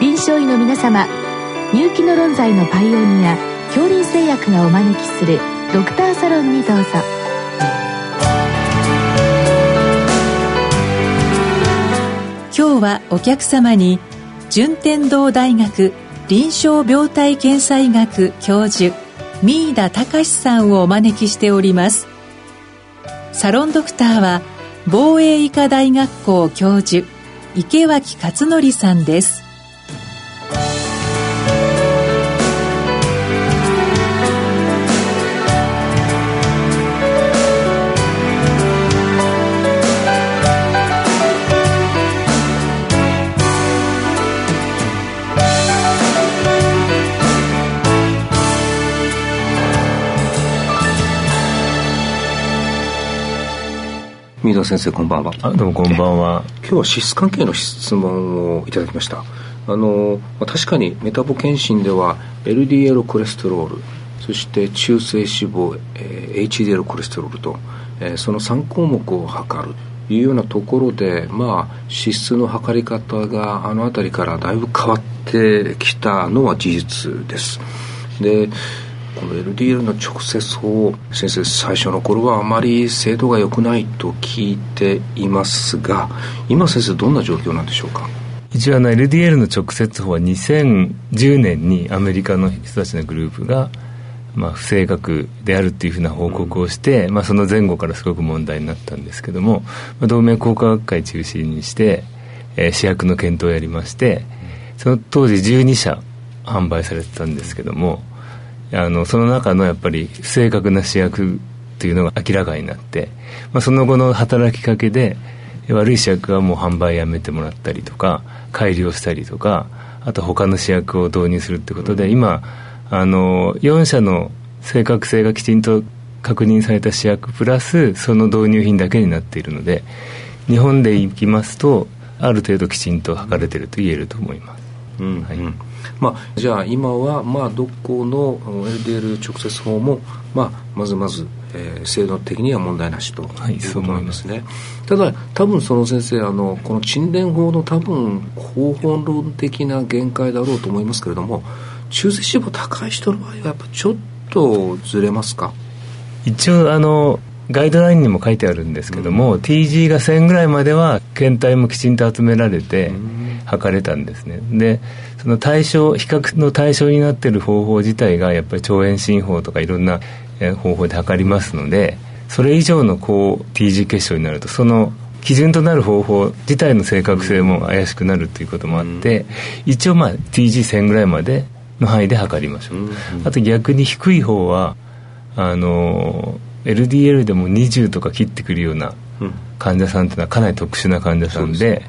臨床医の皆様入気の論剤のパイオニア恐林製薬がお招きするドクターサロンにどうぞ。今日はお客様に順天堂大学臨床病態検査医学教授三井田隆さんをお招きしております。サロンドクターは防衛医科大学校教授池脇勝則さんです。三田先生こんばんは。あどうもこんばんは。今日は脂質関係の質問をいただきました。あの確かにメタボ検診では LDL コレステロールそして中性脂肪、えー、HDL コレステロールと、えー、その3項目を測るというようなところで、まあ、脂質の測り方があの辺りからだいぶ変わってきたのは事実です。でこの LDL の直接法先生最初の頃はあまり精度が良くないと聞いていますが今先生どんな状況なんでしょうか？一応あの LDL の直接法は2010年にアメリカの人たちのグループがまあ、不正確であるっていうふうな報告をして、うん、まあ、その前後からすごく問題になったんですけども、まあ、同盟工科学会中心にして、えー、試薬の検討をやりましてその当時12社販売されてたんですけどもあのその中のやっぱり不正確な試薬っていうのが明らかになって、まあ、その後の働きかけで悪い試薬はもう販売やめてもらったりとか改良したりとかあと他の試薬を導入するってことで、今あの4社の正確性がきちんと確認された試薬プラスその導入品だけになっているので日本でいきますとある程度きちんと測れてると言えると思います。うん、はい、うんまあ、じゃあ今は、まあ、どこの LDL 直接法も、まあ、まずまず、えー、制度的には問題なしということなんですね、はい、ただ多分その先生あのこの沈殿法の多分方法論的な限界だろうと思いますけれども中性脂肪高い人の場合はやっぱちょっとずれますか？一応あのガイドラインにも書いてあるんですけども、うん、TG が1000ぐらいまでは検体もきちんと集められて測れたんですね。でその対象比較の対象になっている方法自体がやっぱり腸炎進法とかいろんな方法で測りますのでそれ以上のこう TG 結晶になるとその基準となる方法自体の正確性も怪しくなるということもあって、一応まあ TG1000 ぐらいまでの範囲で測りましょう、あと逆に低い方はあの LDL でも20とか切ってくるような患者さんっていうのはかなり特殊な患者さんで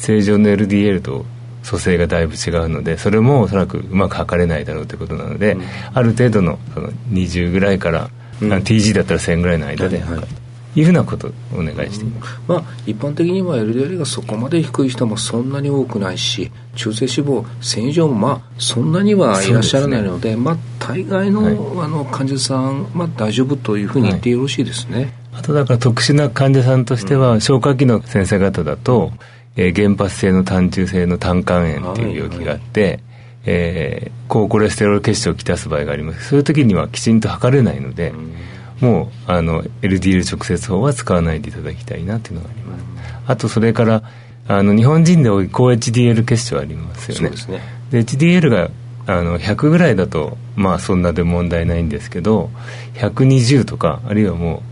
正常の LDL と組成がだいぶ違うのでそれもおそらくうまく測れないだろうということなので、うん、ある程度のその20ぐらいから、うん、TG だったら1000ぐらいの間で測る、はい。いうふうなことをお願いしています、うん、まあ、一般的には LDL がそこまで低い人もそんなに多くないし中性脂肪1000以上もまあそんなにはいらっしゃらないので、ね、まあ、大概のはい、あの患者さん、まあ、大丈夫というふうに言ってよろしいですね、はい、あとだから特殊な患者さんとしては、消化器の先生方だと、えー、原発性の単中性の胆管炎という病気があって、はいはい、えー、高コレステロール結晶をきたす場合があります。そういう時にはきちんと測れないので、うん。もうあの LDL 直接法は使わないでいただきたいなというのがあります、あとそれからあの日本人で多い高 HDL 結晶ありますよね。そうですね。で HDL があの100ぐらいだとまあそんなで問題ないんですけど120とかあるいはも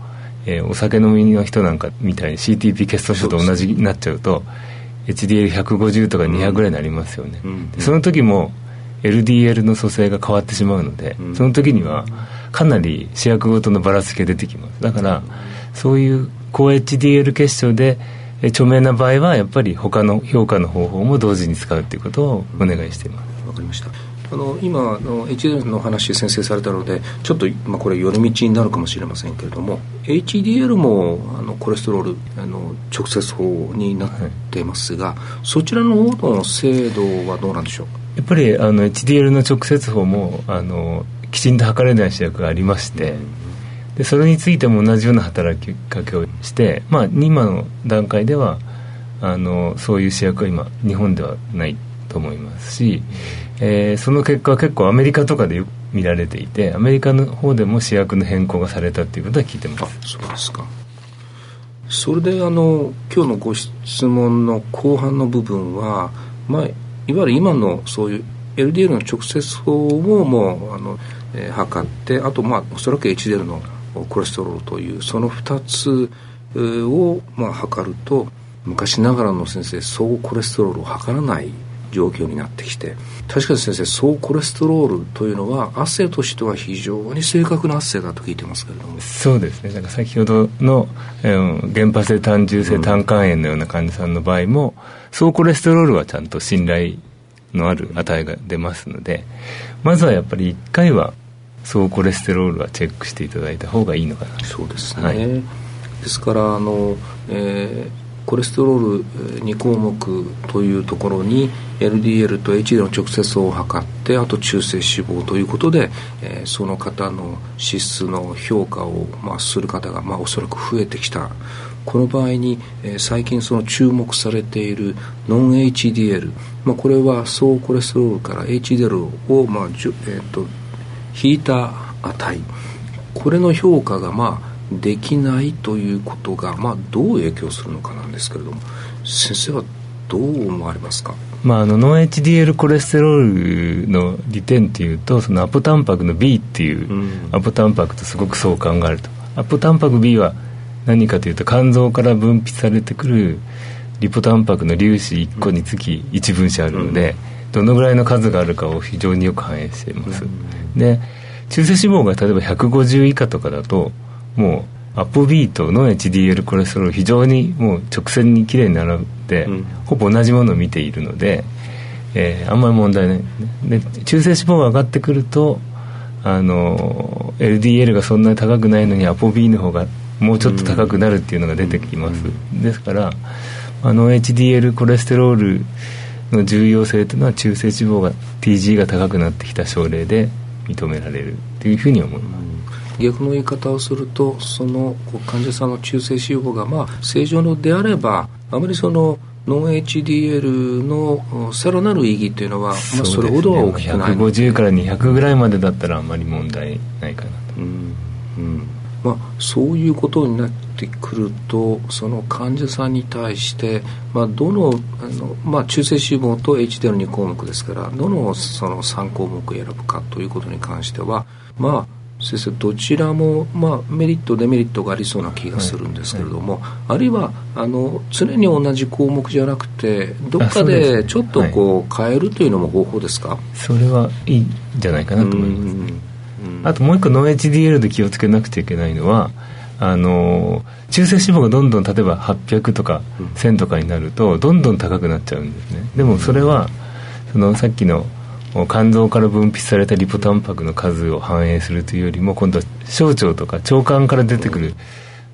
う、えー、お酒飲みの人なんかみたいに CTP 血糖症と同じになっちゃうと HDL150 とか200ぐらいになりますよね、その時も LDL の組成が変わってしまうので、うん、その時にはかなり主役ごとのばらつきが出てきます。だからそういう高 HDL 結晶で著名な場合はやっぱり他の評価の方法も同時に使うということをお願いしています。わかりましたあの今の HDL の話先生されたのでちょっと、まあ、これ寄り道になるかもしれませんけれども HDL もあのコレステロールあの直接法になってますが、はい、そちらの方の精度はどうなんでしょう？やっぱりあの HDL の直接法もあのきちんと測れない試薬がありましてでそれについても同じような働きかけをして、まあ、今の段階ではあのそういう試薬は今日本ではないと思いますし、えー、その結果は結構アメリカとかで見られていてアメリカの方でも試薬の変更がされたっていうことは聞いてます。あそうですか。それであの今日のご質問の後半の部分は、まあ、いわゆる今のそういう LDL の直接法をもうあの、えー、測ってあとまあおそらく HDL のコレステロールというその2つをまあ測ると昔ながらの先生総コレステロールを測らない状況になってきて。確かに先生総コレステロールというのは汗としては非常に正確な汗だと聞いてますけれども。そうですね。だから先ほどの、えー、原発性単純性胆管炎のような患者さんの場合も、うん、総コレステロールはちゃんと信頼のある値が出ますのでまずはやっぱり1回は総コレステロールはチェックしていただいた方がいいのかな。そうですね、はい、ですからあの、えーコレステロール2項目というところに LDL と HDL の直接を測ってあと中性脂肪ということで、えー、その方の脂質の評価を、まあ、する方が、まあ、おそらく増えてきた。この場合に、えー、最近その注目されているノン HDL、まあ、これは総コレステロールから HDL を、まあじゅえーと、引いた値。これの評価がまあできないということが、まあ、どう影響するのかなんですけれども先生はどう思われますか？まあ、あのノン HDL コレステロールの利点っていうとそのアポタンパクの B っていうアポタンパクとすごく相関があると。アポタンパク B は何かというと肝臓から分泌されてくるリポタンパクの粒子1個につき1分子あるので、どのぐらいの数があるかを非常によく反映しています、で中性脂肪が例えば150以下とかだともうアポビートの HDL コレステロール非常にもう直線にきれいに並んで、うん、ほぼ同じものを見ているので、えー、あんまり問題ない。で中性脂肪が上がってくるとあの LDL がそんなに高くないのにアポビーの方がもうちょっと高くなるっていうのが出てきます、うん、ですからあの HDL コレステロールの重要性というのは中性脂肪が TG が高くなってきた症例で認められるというふうに思います逆の言い方をするとその患者さんの中性脂肪がまあ正常のであればあまりそのノン HDL のさらなる意義というのは、まあ、それほどは大きくない。150から200ぐらいまでだったらあまり問題ないかなと、うん。うん。まあ、そういうことになってくるとその患者さんに対して、まあ、どのあの、まあ、中性脂肪と HDL2 項目ですからどのその3項目を選ぶかということに関してはまあ先生どちらも、まあ、メリットデメリットがありそうな気がするんですけれども、はい。はい、あるいはあの常に同じ項目じゃなくてどっかでちょっとこう変えるというのも方法ですか？それはいいんじゃないかなと思います。あともう一個ノン HDL で気をつけなくちゃいけないのはあの中性脂肪がどんどん例えば800とか1000とかになるとどんどん高くなっちゃうんですね。でもそれはそのさっきの肝臓から分泌されたリポタンパクの数を反映するというよりも今度は小腸とか腸管から出てくる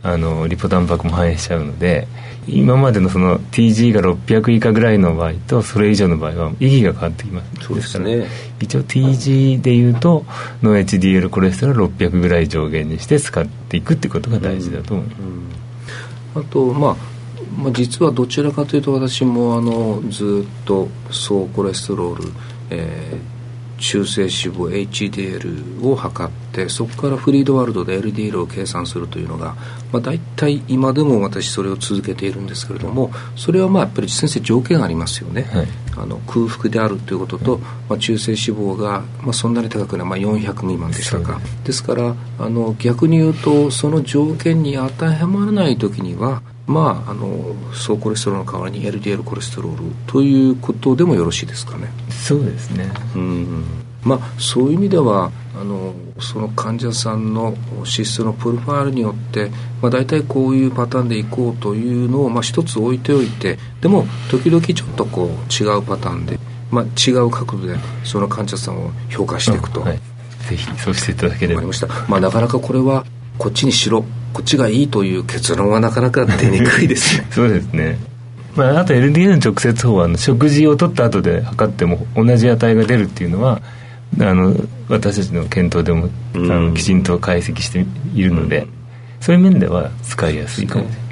あのリポタンパクも反映しちゃうので今までのその TG が600以下ぐらいの場合とそれ以上の場合は意義が変わってきます。そうですね。一応 TG でいうとの HDL コレステロール600ぐらい上限にして使っていくってことが大事だと思います、うんうん、あとまあまあ、実はどちらかというと私もあのずっと総コレステロールえー、中性脂肪 HDL を測ってそこからフリードワールドで LDL を計算するというのが、まあ、大体今でも私それを続けているんですけれどもそれはまあやっぱり先生条件ありますよね、はい、あの空腹であるということと、まあ、中性脂肪が、まあ、そんなに高くない、まあ、400未満でしたか。ですからあの逆に言うとその条件に当てはまらない時にはまあ、あの総コレステロールの代わりに LDL コレステロールということでもよろしいですかね。そうですね、うんまあ、そういう意味ではあのその患者さんの脂質のプロファイルによって、まあ、大体こういうパターンでいこうというのを、まあ、一つ置いておいてでも時々ちょっとこう違うパターンで、まあ、違う角度でその患者さんを評価していくと。はい、ぜひそうしていただければ。ました。まあ、なかなかこれはこっちにしろこっちがいいという結論はなかなか出にくいですね そうですねまあ、あと LDL の直接法は食事をとった後で測っても同じ値が出るっていうのはあの私たちの検討でも、あのきちんと解析しているので、うん、そういう面では使いやすいかもしれない。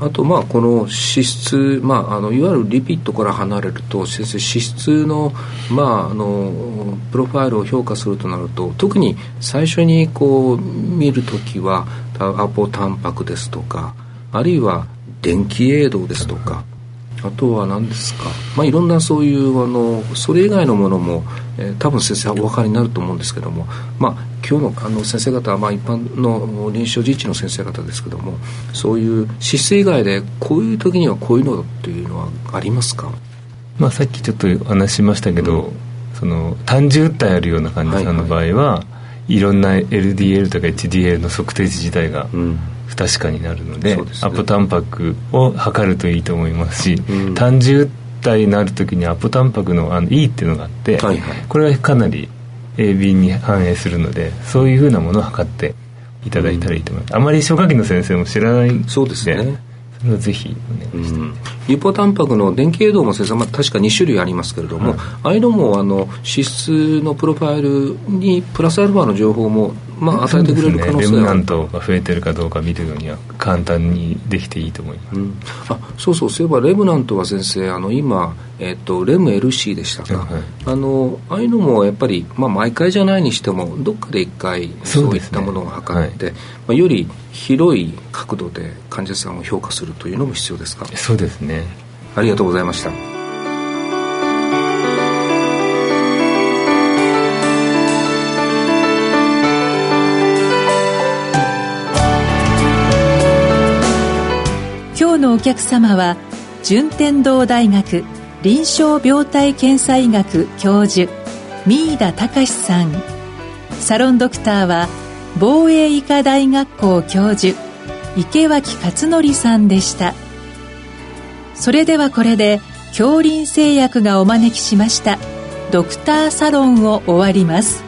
あとまあこの脂質、まあ、あのいわゆるリピッドから離れると先生脂質の,、まあ、あのプロファイルを評価するとなると特に最初にこう見るときはアポタンパクですとかあるいは電気栄養ですとか、あとは何ですか、まあ、いろんなそういうあのそれ以外のものも、えー、多分先生はお分かりになると思うんですけども、まあ、今日のあの先生方は、まあ、一般の臨床実地の先生方ですけどもそういう脂質以外でこういう時にはこういうのっていうのはありますか、まあ、さっきちょっとお話ししましたけど、うん、その単純訴えあるような患者さんの場合は、はいはい、いろんな LDL とか HDL の測定値自体が、うん。不確かになるので、ね、アポタンパクを測るといいと思いますし、うん、単純体になる時にアポタンパクのあの E っていうのがあって、はいはい、これはかなり AB に反映するのでそういうふうなものを測っていただいたらいいと思います、うん、あまり消化器の先生も知らないそうですねそれはぜひお願いして、うん、リポタンパクの電気栄養も先生、まあ、確か2種類ありますけれども、はい、ああいうのもあの脂質のプロファイルにプラスアルファの情報もまあ、与えてくれる可能性は、ね、レムナントが増えてるかどうか見るのには簡単にできていいと思います、うん、あそうそうそういえばレムナントは先生あの今、えっと、レム LC でしたか、はい、あのああいうのもやっぱり、まあ、毎回じゃないにしてもどっかで一回そういったものを測って、ねはい、まあ、より広い角度で患者さんを評価するというのも必要ですか。そうですね。ありがとうございました。のお客様は順天堂大学臨床病態検査医学教授三井田隆さん。サロンドクターは防衛医科大学校教授池脇勝則さんでした。それではこれで恐林製薬がお招きしましたドクターサロンを終わります。